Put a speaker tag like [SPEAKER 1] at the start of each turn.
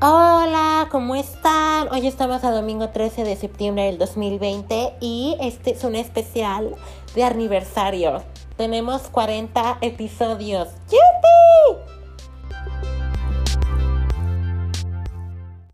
[SPEAKER 1] Hola, ¿cómo están? Hoy estamos a domingo 13 de septiembre del 2020 y este es un especial de aniversario. Tenemos 40 episodios.